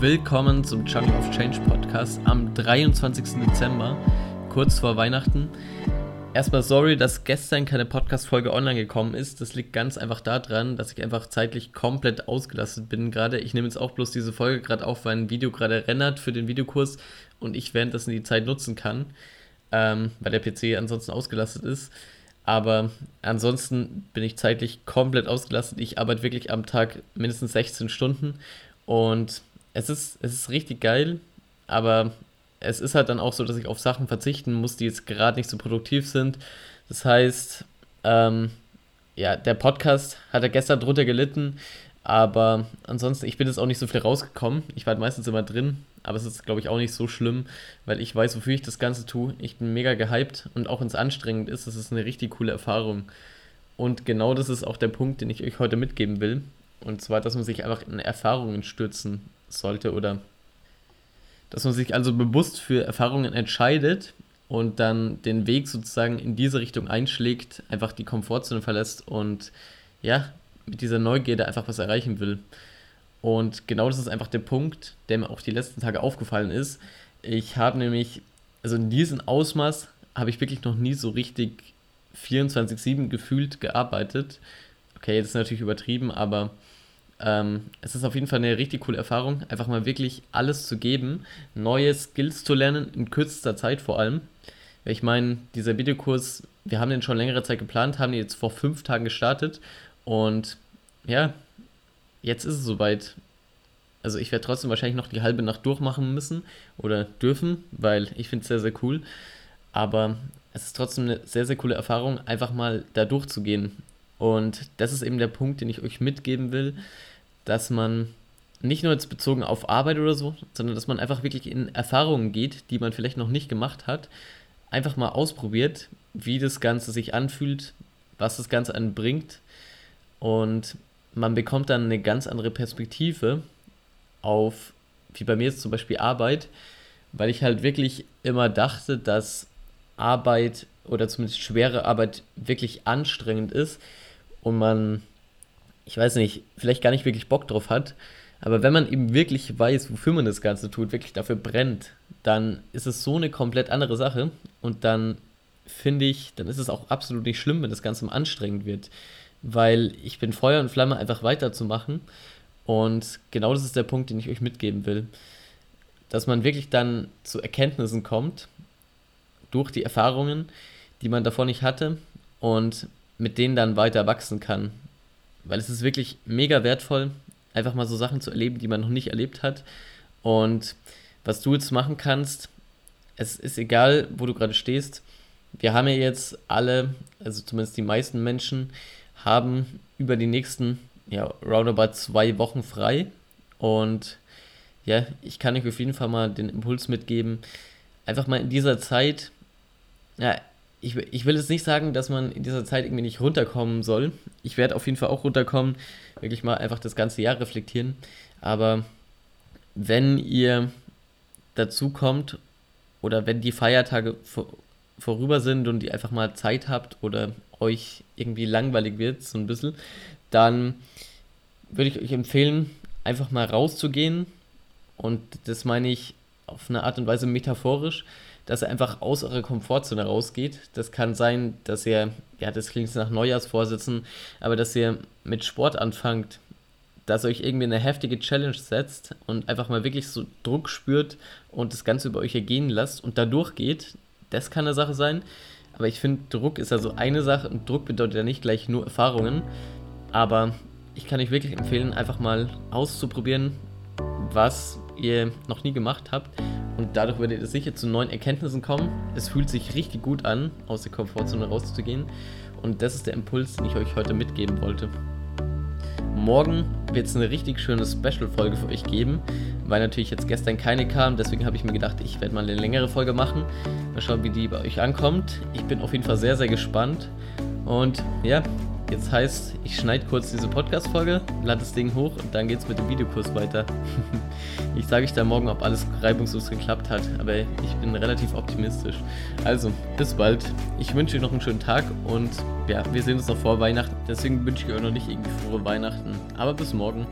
willkommen zum Chunk of Change Podcast am 23. Dezember, kurz vor Weihnachten. Erstmal sorry, dass gestern keine Podcast-Folge online gekommen ist. Das liegt ganz einfach daran, dass ich einfach zeitlich komplett ausgelastet bin gerade. Ich nehme jetzt auch bloß diese Folge gerade auf, weil ein Video gerade rennert für den Videokurs und ich währenddessen die Zeit nutzen kann, ähm, weil der PC ansonsten ausgelastet ist. Aber ansonsten bin ich zeitlich komplett ausgelastet. Ich arbeite wirklich am Tag mindestens 16 Stunden und es ist, es ist richtig geil, aber es ist halt dann auch so, dass ich auf Sachen verzichten muss, die jetzt gerade nicht so produktiv sind. Das heißt, ähm, ja, der Podcast hat er gestern drunter gelitten, aber ansonsten, ich bin jetzt auch nicht so viel rausgekommen. Ich war halt meistens immer drin, aber es ist, glaube ich, auch nicht so schlimm, weil ich weiß, wofür ich das Ganze tue. Ich bin mega gehypt und auch wenn es anstrengend ist, das ist eine richtig coole Erfahrung. Und genau das ist auch der Punkt, den ich euch heute mitgeben will. Und zwar, dass man sich einfach in Erfahrungen stürzen sollte oder dass man sich also bewusst für Erfahrungen entscheidet und dann den Weg sozusagen in diese Richtung einschlägt, einfach die Komfortzone verlässt und ja, mit dieser Neugierde einfach was erreichen will. Und genau das ist einfach der Punkt, der mir auch die letzten Tage aufgefallen ist. Ich habe nämlich, also in diesem Ausmaß habe ich wirklich noch nie so richtig 24-7 gefühlt gearbeitet. Okay, das ist natürlich übertrieben, aber ähm, es ist auf jeden Fall eine richtig coole Erfahrung, einfach mal wirklich alles zu geben, neue Skills zu lernen, in kürzester Zeit vor allem. Ich meine, dieser Videokurs, wir haben den schon längere Zeit geplant, haben ihn jetzt vor fünf Tagen gestartet und ja, jetzt ist es soweit. Also ich werde trotzdem wahrscheinlich noch die halbe Nacht durchmachen müssen oder dürfen, weil ich finde es sehr, sehr cool. Aber es ist trotzdem eine sehr, sehr coole Erfahrung, einfach mal da durchzugehen. Und das ist eben der Punkt, den ich euch mitgeben will dass man nicht nur jetzt bezogen auf Arbeit oder so, sondern dass man einfach wirklich in Erfahrungen geht, die man vielleicht noch nicht gemacht hat, einfach mal ausprobiert, wie das Ganze sich anfühlt, was das Ganze einen bringt. Und man bekommt dann eine ganz andere Perspektive auf, wie bei mir jetzt zum Beispiel Arbeit, weil ich halt wirklich immer dachte, dass Arbeit oder zumindest schwere Arbeit wirklich anstrengend ist und man ich weiß nicht, vielleicht gar nicht wirklich Bock drauf hat. Aber wenn man eben wirklich weiß, wofür man das Ganze tut, wirklich dafür brennt, dann ist es so eine komplett andere Sache. Und dann finde ich, dann ist es auch absolut nicht schlimm, wenn das Ganze anstrengend wird. Weil ich bin Feuer und Flamme, einfach weiterzumachen. Und genau das ist der Punkt, den ich euch mitgeben will. Dass man wirklich dann zu Erkenntnissen kommt, durch die Erfahrungen, die man davor nicht hatte, und mit denen dann weiter wachsen kann. Weil es ist wirklich mega wertvoll, einfach mal so Sachen zu erleben, die man noch nicht erlebt hat. Und was du jetzt machen kannst, es ist egal, wo du gerade stehst. Wir haben ja jetzt alle, also zumindest die meisten Menschen, haben über die nächsten, ja, roundabout zwei Wochen frei. Und ja, ich kann euch auf jeden Fall mal den Impuls mitgeben, einfach mal in dieser Zeit, ja, ich, ich will jetzt nicht sagen, dass man in dieser Zeit irgendwie nicht runterkommen soll. Ich werde auf jeden Fall auch runterkommen, wirklich mal einfach das ganze Jahr reflektieren. Aber wenn ihr dazu kommt oder wenn die Feiertage vor, vorüber sind und ihr einfach mal Zeit habt oder euch irgendwie langweilig wird, so ein bisschen, dann würde ich euch empfehlen, einfach mal rauszugehen. Und das meine ich auf eine Art und Weise metaphorisch dass er einfach aus eurer Komfortzone rausgeht. Das kann sein, dass ihr, ja, das klingt nach Neujahrsvorsitzen, aber dass ihr mit Sport anfangt, dass ihr euch irgendwie eine heftige Challenge setzt und einfach mal wirklich so Druck spürt und das Ganze über euch ergehen lasst und da durchgeht. Das kann eine Sache sein. Aber ich finde, Druck ist also eine Sache und Druck bedeutet ja nicht gleich nur Erfahrungen. Aber ich kann euch wirklich empfehlen, einfach mal auszuprobieren, was ihr noch nie gemacht habt und dadurch werdet ihr sicher zu neuen Erkenntnissen kommen. Es fühlt sich richtig gut an, aus der Komfortzone rauszugehen. Und das ist der Impuls, den ich euch heute mitgeben wollte. Morgen wird es eine richtig schöne Special-Folge für euch geben, weil natürlich jetzt gestern keine kam. Deswegen habe ich mir gedacht, ich werde mal eine längere Folge machen. Mal schauen, wie die bei euch ankommt. Ich bin auf jeden Fall sehr, sehr gespannt. Und ja, Jetzt heißt, ich schneide kurz diese Podcast-Folge, lade das Ding hoch und dann geht es mit dem Videokurs weiter. ich sage euch dann morgen, ob alles reibungslos geklappt hat, aber ich bin relativ optimistisch. Also, bis bald. Ich wünsche euch noch einen schönen Tag und ja, wir sehen uns noch vor Weihnachten. Deswegen wünsche ich euch noch nicht irgendwie frohe Weihnachten. Aber bis morgen.